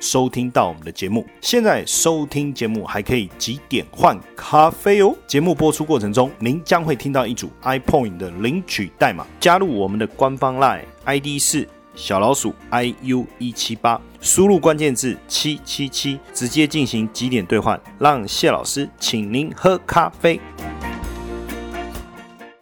收听到我们的节目，现在收听节目还可以几点换咖啡哦。节目播出过程中，您将会听到一组 iPoint 的领取代码，加入我们的官方 Line ID 是小老鼠 iu 一七八，输入关键字七七七，直接进行几点兑换，让谢老师请您喝咖啡。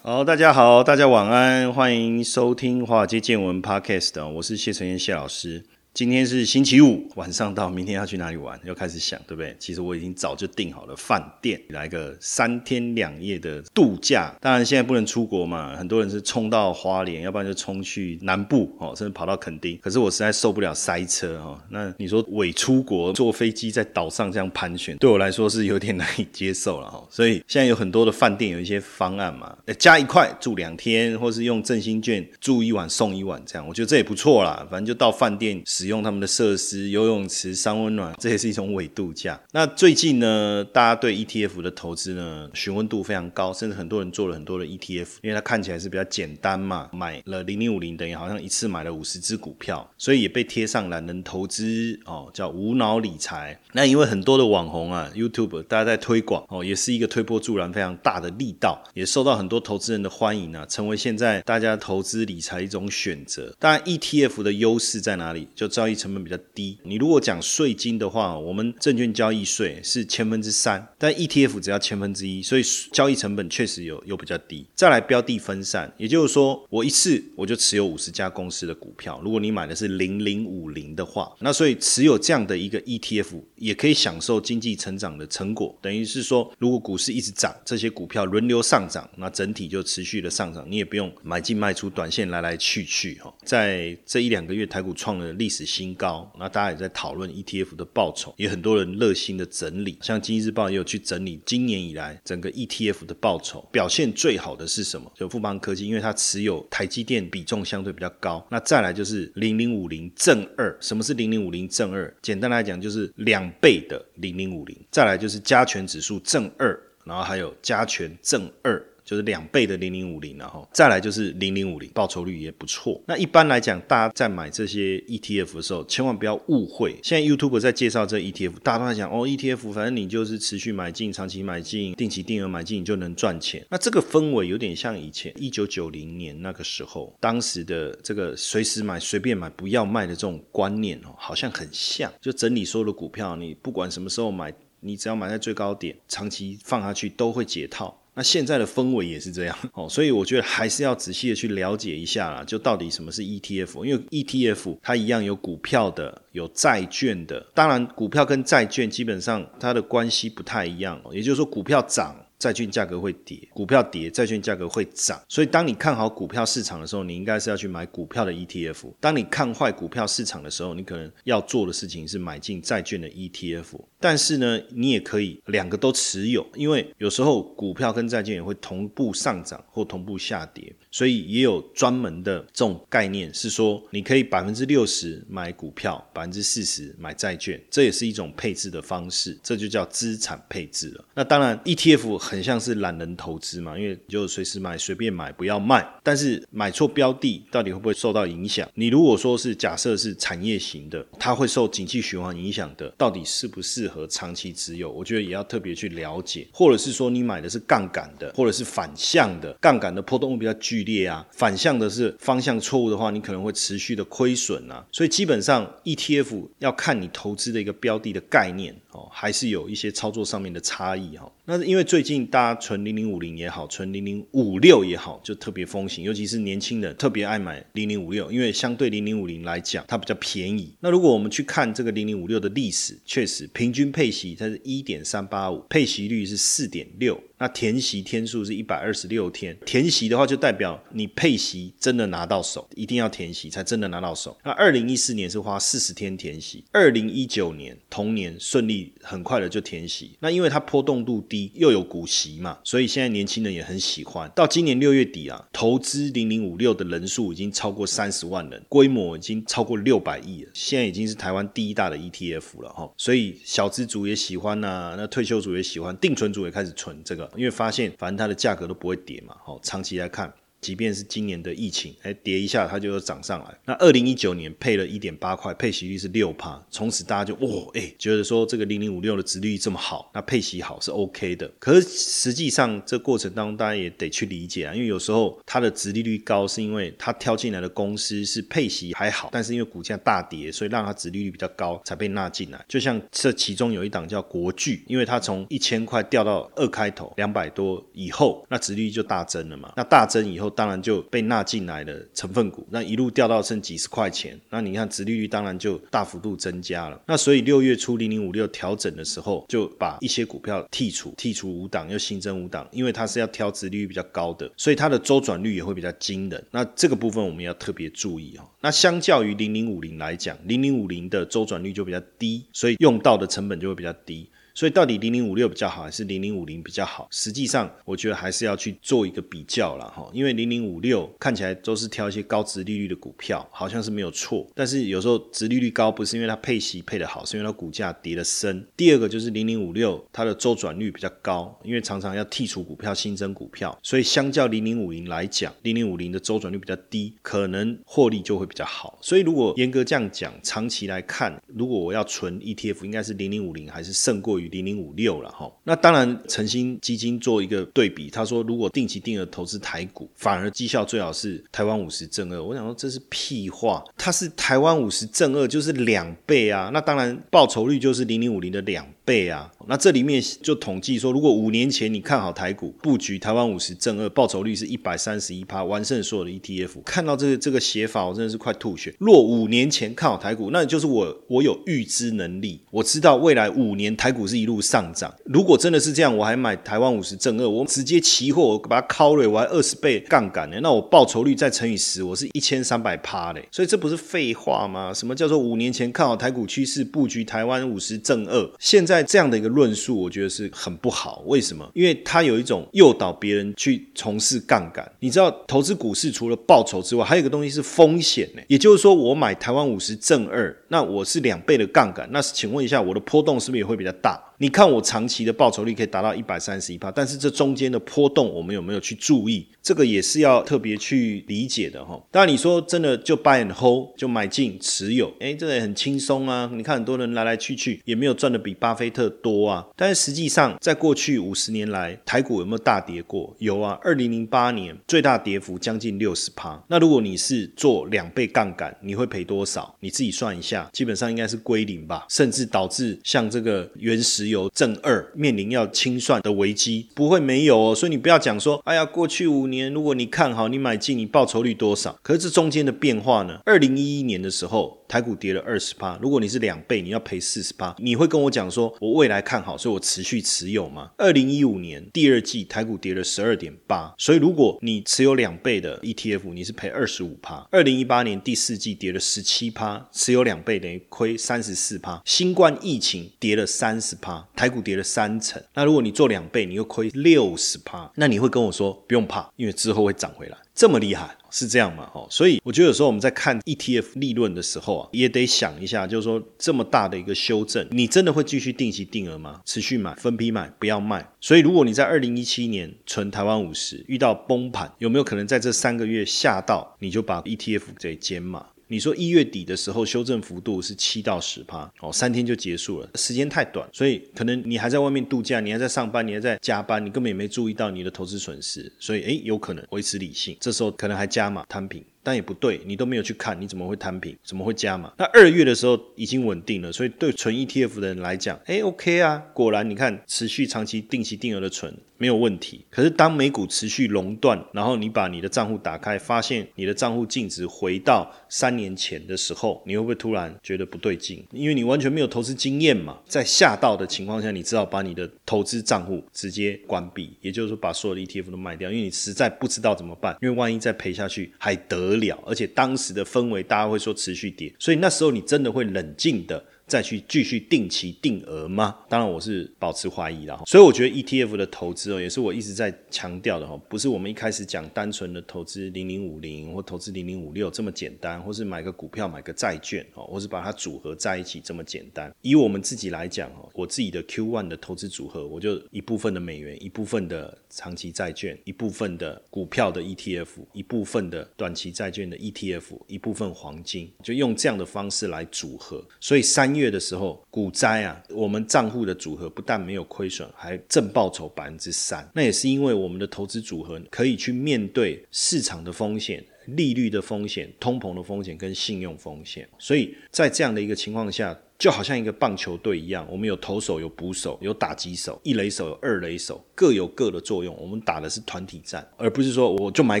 好，大家好，大家晚安，欢迎收听华尔街见闻 Podcast，我是谢承彦谢老师。今天是星期五晚上，到明天要去哪里玩，又开始想，对不对？其实我已经早就订好了饭店，来个三天两夜的度假。当然现在不能出国嘛，很多人是冲到花莲，要不然就冲去南部哦，甚至跑到垦丁。可是我实在受不了塞车哦。那你说伪出国坐飞机在岛上这样盘旋，对我来说是有点难以接受了哈。所以现在有很多的饭店有一些方案嘛，加一块住两天，或是用振兴券住一晚送一晚这样，我觉得这也不错啦。反正就到饭店。使用他们的设施、游泳池、三温暖，这也是一种伪度假。那最近呢，大家对 ETF 的投资呢，询问度非常高，甚至很多人做了很多的 ETF，因为它看起来是比较简单嘛。买了零零五零，等于好像一次买了五十只股票，所以也被贴上懒人投资哦，叫无脑理财。那因为很多的网红啊，YouTube 大家在推广哦，也是一个推波助澜非常大的力道，也受到很多投资人的欢迎啊，成为现在大家投资理财一种选择。当然，ETF 的优势在哪里？就交易成本比较低。你如果讲税金的话，我们证券交易税是千分之三，但 ETF 只要千分之一，所以交易成本确实有有比较低。再来标的分散，也就是说，我一次我就持有五十家公司的股票。如果你买的是零零五零的话，那所以持有这样的一个 ETF 也可以享受经济成长的成果。等于是说，如果股市一直涨，这些股票轮流上涨，那整体就持续的上涨，你也不用买进卖出，短线来来去去哈。在这一两个月，台股创了历史。新高，那大家也在讨论 ETF 的报酬，也很多人热心的整理，像经济日报也有去整理今年以来整个 ETF 的报酬表现最好的是什么？就富邦科技，因为它持有台积电比重相对比较高。那再来就是零零五零正二，什么是零零五零正二？简单来讲就是两倍的零零五零。再来就是加权指数正二，然后还有加权正二。就是两倍的零零五零，然后再来就是零零五零，报酬率也不错。那一般来讲，大家在买这些 ETF 的时候，千万不要误会。现在 YouTube 在介绍这 ETF，大家都在讲哦，ETF 反正你就是持续买进、长期买进、定期定额买进，你就能赚钱。那这个氛围有点像以前一九九零年那个时候，当时的这个随时买、随便买、不要卖的这种观念哦，好像很像。就整理所有的股票，你不管什么时候买，你只要买在最高点，长期放下去都会解套。那现在的氛围也是这样 哦，所以我觉得还是要仔细的去了解一下啦，就到底什么是 ETF，因为 ETF 它一样有股票的，有债券的，当然股票跟债券基本上它的关系不太一样，也就是说股票涨。债券价格会跌，股票跌，债券价格会涨。所以，当你看好股票市场的时候，你应该是要去买股票的 ETF；当你看坏股票市场的时候，你可能要做的事情是买进债券的 ETF。但是呢，你也可以两个都持有，因为有时候股票跟债券也会同步上涨或同步下跌。所以也有专门的这种概念，是说你可以百分之六十买股票，百分之四十买债券，这也是一种配置的方式，这就叫资产配置了。那当然，ETF 很像是懒人投资嘛，因为就随时买，随便买，不要卖。但是买错标的，到底会不会受到影响？你如果说是假设是产业型的，它会受景气循环影响的，到底适不适合长期持有？我觉得也要特别去了解，或者是说你买的是杠杆的，或者是反向的，杠杆的波动比较剧。烈啊，反向的是方向错误的话，你可能会持续的亏损啊。所以基本上 ETF 要看你投资的一个标的的概念哦，还是有一些操作上面的差异哈。那因为最近大家存零零五零也好，存零零五六也好，就特别风行，尤其是年轻人特别爱买零零五六，因为相对零零五零来讲，它比较便宜。那如果我们去看这个零零五六的历史，确实平均配息它是一点三八五，配息率是四点六。那填息天数是一百二十六天。填息的话，就代表你配息真的拿到手，一定要填息才真的拿到手。那二零一四年是花四十天填息，二零一九年同年顺利很快的就填息。那因为它波动度低，又有股息嘛，所以现在年轻人也很喜欢。到今年六月底啊，投资零零五六的人数已经超过三十万人，规模已经超过六百亿了，现在已经是台湾第一大的 ETF 了哈。所以小资族也喜欢呐，那退休族也喜欢，定存族也开始存这个，因为发现反正它的价格都不会跌嘛，好，长期来看。即便是今年的疫情，哎，跌一下它就又涨上来。那二零一九年配了一点八块，配息率是六趴，从此大家就哇，哎，觉得说这个零零五六的值率这么好，那配息好是 OK 的。可是实际上这过程当中，大家也得去理解啊，因为有时候它的值利率高，是因为它挑进来的公司是配息还好，但是因为股价大跌，所以让它值利率比较高，才被纳进来。就像这其中有一档叫国巨，因为它从一千块掉到二开头两百多以后，那值率就大增了嘛。那大增以后。当然就被纳进来的成分股，那一路掉到剩几十块钱，那你看殖利率当然就大幅度增加了。那所以六月初零零五六调整的时候，就把一些股票剔除，剔除五档又新增五档，因为它是要挑殖利率比较高的，所以它的周转率也会比较惊人。那这个部分我们要特别注意哦。那相较于零零五零来讲，零零五零的周转率就比较低，所以用到的成本就会比较低。所以到底零零五六比较好，还是零零五零比较好？实际上，我觉得还是要去做一个比较了哈。因为零零五六看起来都是挑一些高值利率的股票，好像是没有错。但是有时候值利率高，不是因为它配息配得好，是因为它股价跌得深。第二个就是零零五六，它的周转率比较高，因为常常要剔除股票、新增股票，所以相较零零五零来讲，零零五零的周转率比较低，可能获利就会比较好。所以如果严格这样讲，长期来看，如果我要存 ETF，应该是零零五零还是胜过于。零零五六了哈，那当然诚心基金做一个对比，他说如果定期定额投资台股，反而绩效最好是台湾五十正二。我想说这是屁话，它是台湾五十正二就是两倍啊，那当然报酬率就是零零五零的两倍啊。那这里面就统计说，如果五年前你看好台股布局台湾五十正二，报酬率是一百三十一趴，完胜所有的 ETF。看到这个这个写法，我真的是快吐血。若五年前看好台股，那就是我我有预知能力，我知道未来五年台股是一路上涨。如果真的是这样，我还买台湾五十正二，我直接期货我把它敲了，我还二十倍杠杆呢，那我报酬率再乘以十，我是一千三百趴嘞。所以这不是废话吗？什么叫做五年前看好台股趋势，布局台湾五十正二？现在在这样的一个论述，我觉得是很不好。为什么？因为它有一种诱导别人去从事杠杆。你知道，投资股市除了报酬之外，还有一个东西是风险呢。也就是说，我买台湾五十正二，那我是两倍的杠杆。那请问一下，我的波动是不是也会比较大？你看我长期的报酬率可以达到一百三十一帕，但是这中间的波动我们有没有去注意？这个也是要特别去理解的哈。当然你说真的就 buy and hold 就买进持有，哎，这个也很轻松啊。你看很多人来来去去也没有赚的比巴菲特多啊。但是实际上在过去五十年来，台股有没有大跌过？有啊，二零零八年最大跌幅将近六十趴。那如果你是做两倍杠杆，你会赔多少？你自己算一下，基本上应该是归零吧，甚至导致像这个原石有正二面临要清算的危机，不会没有哦。所以你不要讲说，哎呀，过去五年如果你看好，你买进，你报酬率多少？可是这中间的变化呢？二零一一年的时候。台股跌了二十趴，如果你是两倍，你要赔四十趴。你会跟我讲说，我未来看好，所以我持续持有吗？二零一五年第二季台股跌了十二点八，所以如果你持有两倍的 ETF，你是赔二十五趴。二零一八年第四季跌了十七趴，持有两倍等于亏三十四趴。新冠疫情跌了三十趴，台股跌了三成。那如果你做两倍，你又亏六十趴，那你会跟我说不用怕，因为之后会涨回来。这么厉害是这样嘛？哦，所以我觉得有时候我们在看 ETF 利润的时候啊，也得想一下，就是说这么大的一个修正，你真的会继续定期定额吗？持续买，分批买，不要卖。所以如果你在二零一七年存台湾五十，遇到崩盘，有没有可能在这三个月下到你就把 ETF 给减码？你说一月底的时候修正幅度是七到十趴，哦，三天就结束了，时间太短，所以可能你还在外面度假，你还在上班，你还在加班，你根本也没注意到你的投资损失，所以诶，有可能维持理性，这时候可能还加码摊平。但也不对，你都没有去看，你怎么会摊平？怎么会加码？那二月的时候已经稳定了，所以对纯 ETF 的人来讲，哎，OK 啊，果然你看持续长期定期定额的存。没有问题。可是当美股持续熔断，然后你把你的账户打开，发现你的账户净值回到三年前的时候，你会不会突然觉得不对劲？因为你完全没有投资经验嘛。在吓到的情况下，你只好把你的投资账户直接关闭，也就是说把所有的 ETF 都卖掉，因为你实在不知道怎么办。因为万一再赔下去还得得了？而且当时的氛围，大家会说持续跌，所以那时候你真的会冷静的。再去继续定期定额吗？当然我是保持怀疑的，所以我觉得 ETF 的投资哦，也是我一直在强调的哈，不是我们一开始讲单纯的投资零零五零或投资零零五六这么简单，或是买个股票买个债券哦，或是把它组合在一起这么简单。以我们自己来讲哦，我自己的 Q one 的投资组合，我就一部分的美元，一部分的长期债券，一部分的股票的 ETF，一部分的短期债券的 ETF，一部分黄金，就用这样的方式来组合。所以三月。的时候，股灾啊，我们账户的组合不但没有亏损，还正报酬百分之三。那也是因为我们的投资组合可以去面对市场的风险。利率的风险、通膨的风险跟信用风险，所以在这样的一个情况下，就好像一个棒球队一样，我们有投手、有捕手、有打击手，一垒手、有二垒手，各有各的作用。我们打的是团体战，而不是说我就买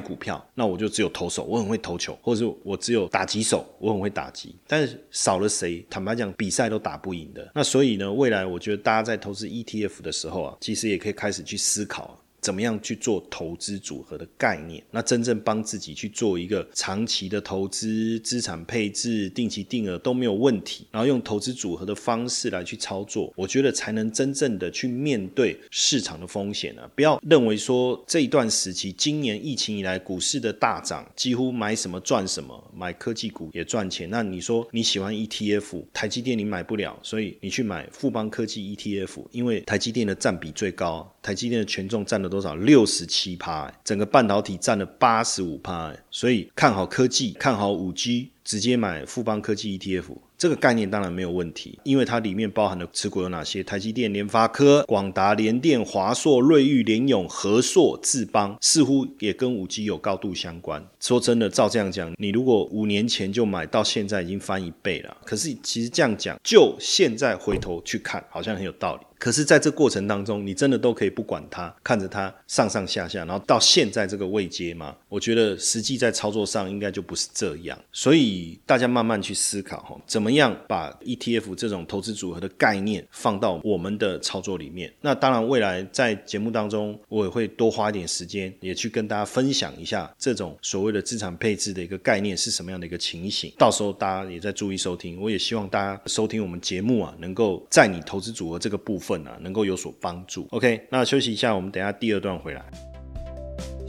股票，那我就只有投手，我很会投球，或者是我只有打击手，我很会打击。但是少了谁，坦白讲，比赛都打不赢的。那所以呢，未来我觉得大家在投资 ETF 的时候啊，其实也可以开始去思考。怎么样去做投资组合的概念？那真正帮自己去做一个长期的投资、资产配置、定期定额都没有问题，然后用投资组合的方式来去操作，我觉得才能真正的去面对市场的风险呢。不要认为说这一段时期，今年疫情以来股市的大涨，几乎买什么赚什么，买科技股也赚钱。那你说你喜欢 ETF，台积电你买不了，所以你去买富邦科技 ETF，因为台积电的占比最高，台积电的权重占了。多少？六十七趴，整个半导体占了八十五趴，所以看好科技，看好五 G，直接买富邦科技 ETF。这个概念当然没有问题，因为它里面包含的持股有哪些？台积电、联发科、广达、联电、华硕、瑞昱、联永、和硕、智邦，似乎也跟五 G 有高度相关。说真的，照这样讲，你如果五年前就买到现在已经翻一倍了。可是其实这样讲，就现在回头去看，好像很有道理。可是在这过程当中，你真的都可以不管它，看着它上上下下，然后到现在这个位阶吗？我觉得实际在操作上应该就不是这样。所以大家慢慢去思考哈，怎么？样把 ETF 这种投资组合的概念放到我们的操作里面。那当然，未来在节目当中，我也会多花一点时间，也去跟大家分享一下这种所谓的资产配置的一个概念是什么样的一个情形。到时候大家也在注意收听。我也希望大家收听我们节目啊，能够在你投资组合这个部分啊，能够有所帮助。OK，那休息一下，我们等下第二段回来。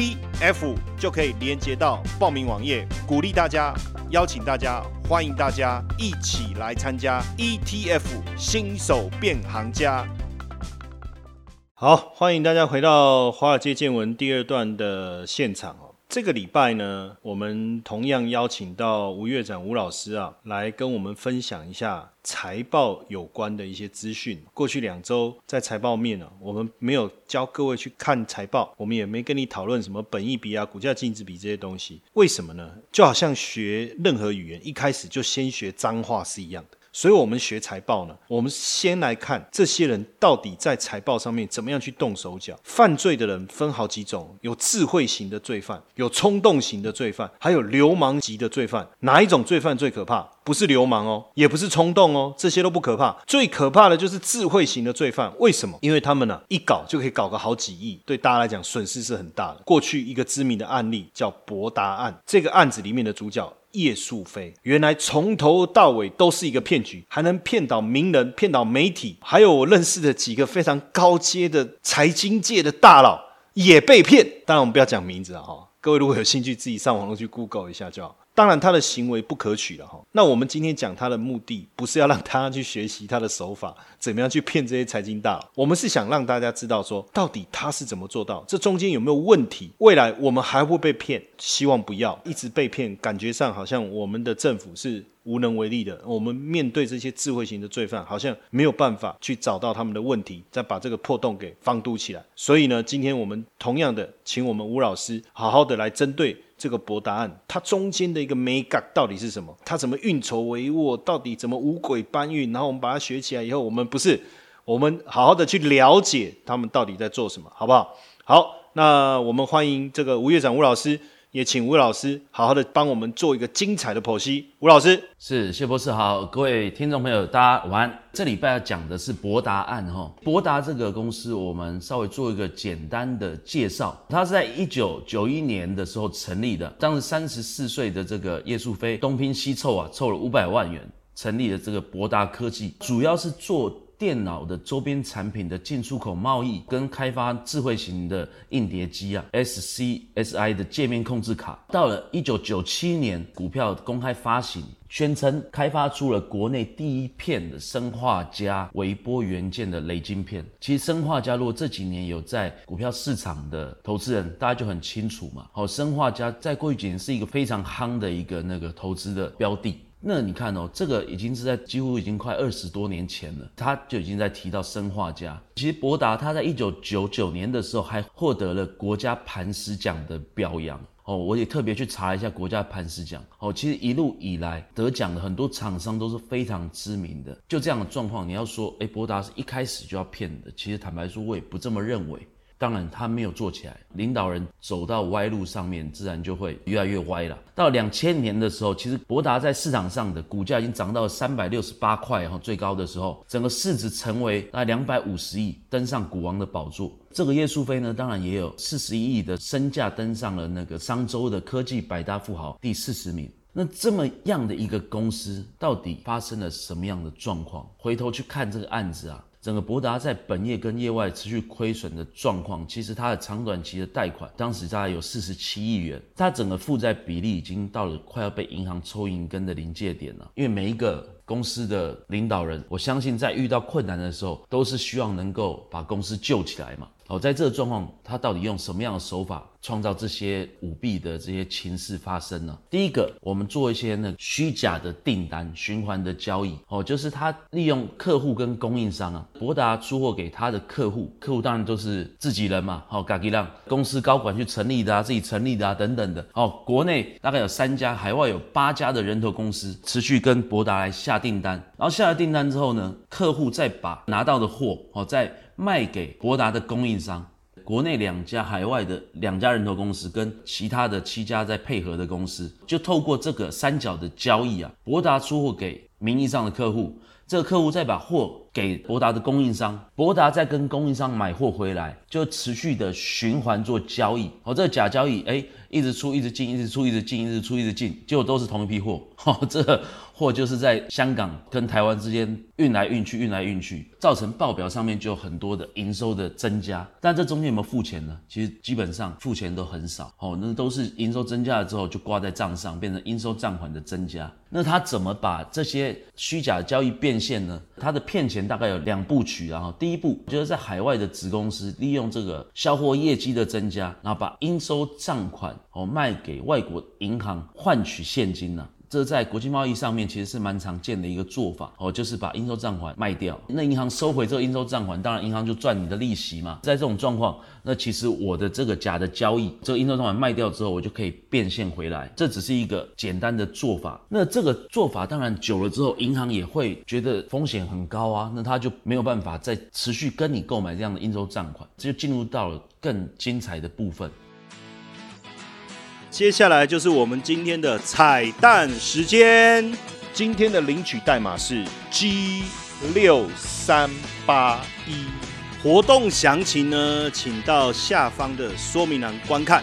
ETF 就可以连接到报名网页，鼓励大家。邀请大家，欢迎大家一起来参加 ETF 新手变行家。好，欢迎大家回到华尔街见闻第二段的现场哦。这个礼拜呢，我们同样邀请到吴月展吴老师啊，来跟我们分享一下财报有关的一些资讯。过去两周在财报面呢，我们没有教各位去看财报，我们也没跟你讨论什么本益比啊、股价净值比这些东西。为什么呢？就好像学任何语言，一开始就先学脏话是一样的。所以，我们学财报呢，我们先来看这些人到底在财报上面怎么样去动手脚。犯罪的人分好几种，有智慧型的罪犯，有冲动型的罪犯，还有流氓级的罪犯。哪一种罪犯最可怕？不是流氓哦，也不是冲动哦，这些都不可怕。最可怕的就是智慧型的罪犯。为什么？因为他们呢，一搞就可以搞个好几亿，对大家来讲损失是很大的。过去一个知名的案例叫博达案，这个案子里面的主角。叶素飞原来从头到尾都是一个骗局，还能骗倒名人、骗倒媒体，还有我认识的几个非常高阶的财经界的大佬也被骗。当然，我们不要讲名字啊，各位如果有兴趣，自己上网络去 Google 一下就好。当然他的行为不可取了哈。那我们今天讲他的目的，不是要让他去学习他的手法，怎么样去骗这些财经大佬，我们是想让大家知道说，到底他是怎么做到，这中间有没有问题？未来我们还会被骗？希望不要一直被骗，感觉上好像我们的政府是。无能为力的，我们面对这些智慧型的罪犯，好像没有办法去找到他们的问题，再把这个破洞给放堵起来。所以呢，今天我们同样的请我们吴老师好好的来针对这个博答案，它中间的一个 make 到底是什么？它怎么运筹帷幄？到底怎么五鬼搬运？然后我们把它学起来以后，我们不是我们好好的去了解他们到底在做什么，好不好？好，那我们欢迎这个吴院长吴老师。也请吴老师好好的帮我们做一个精彩的剖析。吴老师是谢博士好，各位听众朋友大家晚安。这礼拜要讲的是博达案哈，博达这个公司我们稍微做一个简单的介绍。它是在一九九一年的时候成立的，当时三十四岁的这个叶树飞东拼西凑啊，凑了五百万元成立了这个博达科技，主要是做。电脑的周边产品的进出口贸易跟开发智慧型的硬碟机啊，SCSI 的界面控制卡。到了一九九七年，股票公开发行，宣称开发出了国内第一片的生化加微波元件的雷晶片。其实生化加如果这几年有在股票市场的投资人，大家就很清楚嘛。好，生化加在过去几年是一个非常夯的一个那个投资的标的。那你看哦，这个已经是在几乎已经快二十多年前了，他就已经在提到生化家。其实博达他在一九九九年的时候还获得了国家磐石奖的表扬哦，我也特别去查一下国家磐石奖哦。其实一路以来得奖的很多厂商都是非常知名的，就这样的状况，你要说哎，博达是一开始就要骗的，其实坦白说，我也不这么认为。当然，他没有做起来。领导人走到歪路上面，自然就会越来越歪了。到两千年的时候，其实博达在市场上的股价已经涨到三百六十八块，哈，最高的时候，整个市值成为大概两百五十亿，登上股王的宝座。这个叶树飞呢，当然也有四十一亿的身价，登上了那个商周的科技百大富豪第四十名。那这么样的一个公司，到底发生了什么样的状况？回头去看这个案子啊。整个博达在本业跟业外持续亏损的状况，其实它的长短期的贷款当时大概有四十七亿元，它整个负债比例已经到了快要被银行抽银根的临界点了。因为每一个公司的领导人，我相信在遇到困难的时候，都是希望能够把公司救起来嘛。哦，在这个状况，他到底用什么样的手法创造这些舞弊的这些情势发生呢？第一个，我们做一些那虚假的订单循环的交易，哦，就是他利用客户跟供应商啊，博达出货给他的客户，客户当然都是自己人嘛，好，嘎吉让公司高管去成立的啊，自己成立的啊，等等的，哦，国内大概有三家，海外有八家的人头公司持续跟博达来下订单，然后下了订单之后呢，客户再把拿到的货，哦，再卖给博达的供应商，国内两家、海外的两家人头公司跟其他的七家在配合的公司，就透过这个三角的交易啊，博达出货给名义上的客户，这个客户再把货给博达的供应商，博达再跟供应商买货回来，就持续的循环做交易。哦，这个假交易，哎，一直出，一直进，一直出，一直进，一直出，一直进，结果都是同一批货。哦，这。货就是在香港跟台湾之间运来运去，运来运去，造成报表上面就有很多的营收的增加。但这中间有没有付钱呢？其实基本上付钱都很少。哦，那都是营收增加了之后就挂在账上，变成应收账款的增加。那他怎么把这些虚假交易变现呢？它的骗钱大概有两部曲。然后第一步就是在海外的子公司利用这个销货业绩的增加，然后把应收账款哦卖给外国银行换取现金呢。这在国际贸易上面其实是蛮常见的一个做法哦，就是把应收账款卖掉，那银行收回这个应收账款，当然银行就赚你的利息嘛。在这种状况，那其实我的这个假的交易，这个应收账款卖掉之后，我就可以变现回来。这只是一个简单的做法。那这个做法当然久了之后，银行也会觉得风险很高啊，那他就没有办法再持续跟你购买这样的应收账款，这就进入到了更精彩的部分。接下来就是我们今天的彩蛋时间。今天的领取代码是 G 六三八一。活动详情呢，请到下方的说明栏观看。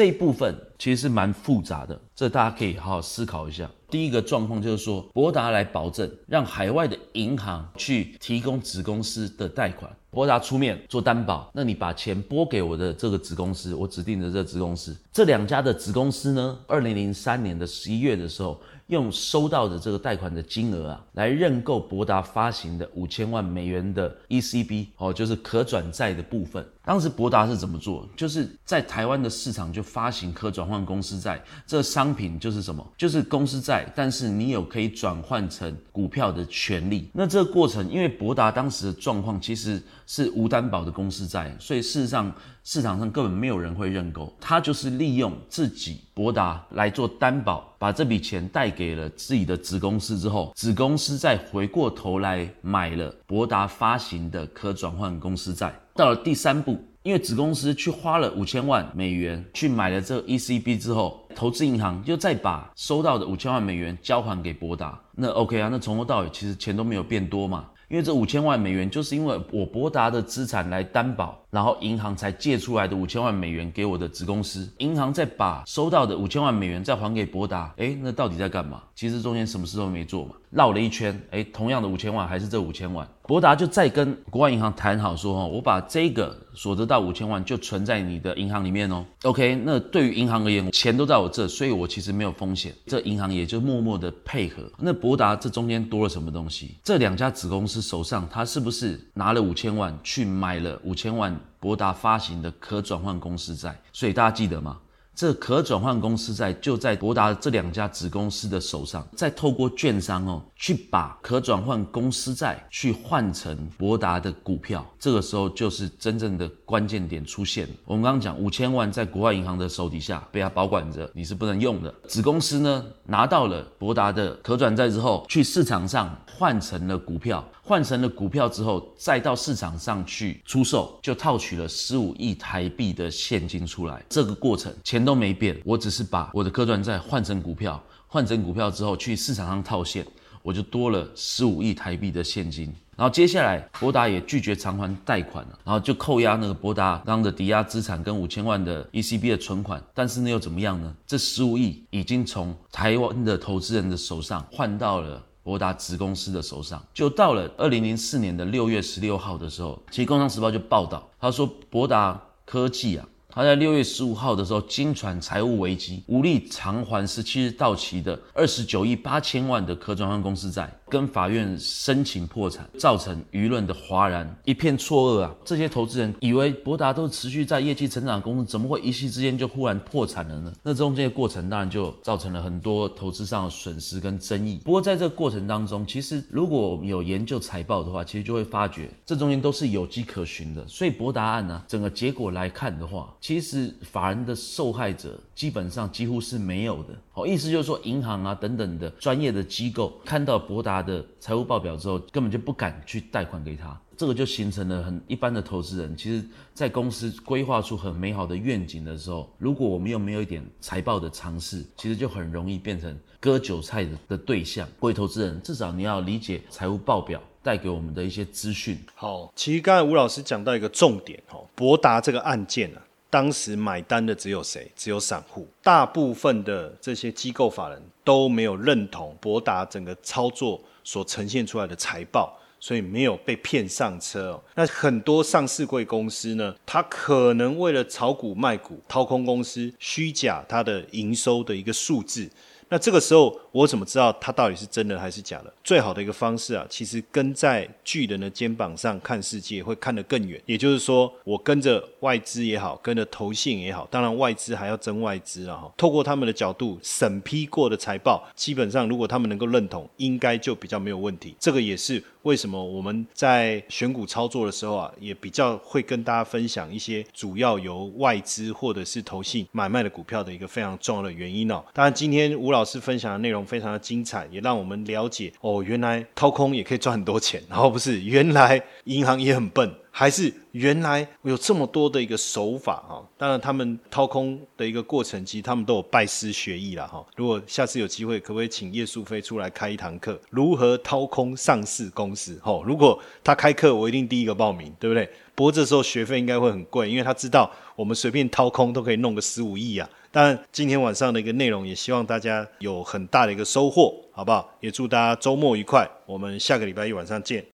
这一部分其实是蛮复杂的，这大家可以好好思考一下。第一个状况就是说，博达来保证让海外的银行去提供子公司的贷款，博达出面做担保，那你把钱拨给我的这个子公司，我指定的这个子公司，这两家的子公司呢，二零零三年的十一月的时候。用收到的这个贷款的金额啊，来认购博达发行的五千万美元的 ECB 哦，就是可转债的部分。当时博达是怎么做？就是在台湾的市场就发行可转换公司债，这商品就是什么？就是公司债，但是你有可以转换成股票的权利。那这个过程，因为博达当时的状况其实是无担保的公司债，所以事实上市场上根本没有人会认购。他就是利用自己博达来做担保，把这笔钱贷给了自己的子公司之后，子公司再回过头来买了博达发行的可转换公司债。到了第三步，因为子公司去花了五千万美元去买了这个 ECB 之后，投资银行又再把收到的五千万美元交还给博达。那 OK 啊，那从头到尾其实钱都没有变多嘛，因为这五千万美元就是因为我博达的资产来担保。然后银行才借出来的五千万美元给我的子公司，银行再把收到的五千万美元再还给博达，哎，那到底在干嘛？其实中间什么事都没做嘛，绕了一圈，哎，同样的五千万还是这五千万，博达就再跟国外银行谈好说，哦，我把这个所得到五千万就存在你的银行里面哦，OK，那对于银行而言，钱都在我这，所以我其实没有风险，这银行也就默默的配合。那博达这中间多了什么东西？这两家子公司手上，他是不是拿了五千万去买了五千万？博达发行的可转换公司债，所以大家记得吗？这可转换公司债就在博达这两家子公司的手上，再透过券商哦，去把可转换公司债去换成博达的股票。这个时候就是真正的关键点出现。我们刚刚讲五千万在国外银行的手底下被他保管着，你是不能用的。子公司呢拿到了博达的可转债之后，去市场上换成了股票，换成了股票之后，再到市场上去出售，就套取了十五亿台币的现金出来。这个过程钱都。没变，我只是把我的可转债换成股票，换成股票之后去市场上套现，我就多了十五亿台币的现金。然后接下来博达也拒绝偿还贷款了，然后就扣押那个博达刚的抵押资产跟五千万的 ECB 的存款。但是呢又怎么样呢？这十五亿已经从台湾的投资人的手上换到了博达子公司的手上。就到了二零零四年的六月十六号的时候，其实《工商时报》就报道，他说博达科技啊。他在六月十五号的时候，经传财务危机，无力偿还十七日到期的二十九亿八千万的可转换公司债，跟法院申请破产，造成舆论的哗然，一片错愕啊！这些投资人以为博达都持续在业绩成长公司，怎么会一夕之间就忽然破产了呢？那中间的过程当然就造成了很多投资上的损失跟争议。不过在这个过程当中，其实如果有研究财报的话，其实就会发觉这中间都是有迹可循的。所以博达案呢，整个结果来看的话，其实法人的受害者基本上几乎是没有的，好，意思就是说银行啊等等的专业的机构看到博达的财务报表之后，根本就不敢去贷款给他，这个就形成了很一般的投资人，其实在公司规划出很美好的愿景的时候，如果我们又没有一点财报的尝试，其实就很容易变成割韭菜的的对象。各位投资人，至少你要理解财务报表。带给我们的一些资讯。好，其实刚才吴老师讲到一个重点哦，博达这个案件啊，当时买单的只有谁？只有散户，大部分的这些机构法人都没有认同博达整个操作所呈现出来的财报，所以没有被骗上车。那很多上市贵公司呢，它可能为了炒股卖股，掏空公司，虚假它的营收的一个数字。那这个时候，我怎么知道它到底是真的还是假的？最好的一个方式啊，其实跟在巨人的肩膀上看世界，会看得更远。也就是说，我跟着外资也好，跟着投信也好，当然外资还要争外资啊。透过他们的角度审批过的财报，基本上如果他们能够认同，应该就比较没有问题。这个也是为什么我们在选股操作的时候啊，也比较会跟大家分享一些主要由外资或者是投信买卖的股票的一个非常重要的原因哦。当然，今天吴。老师分享的内容非常的精彩，也让我们了解哦，原来掏空也可以赚很多钱，然后不是原来银行也很笨。还是原来有这么多的一个手法哈？当然，他们掏空的一个过程，其实他们都有拜师学艺了哈。如果下次有机会，可不可以请叶素飞出来开一堂课，如何掏空上市公司？哈，如果他开课，我一定第一个报名，对不对？不过这时候学费应该会很贵，因为他知道我们随便掏空都可以弄个十五亿啊。当然，今天晚上的一个内容也希望大家有很大的一个收获，好不好？也祝大家周末愉快，我们下个礼拜一晚上见。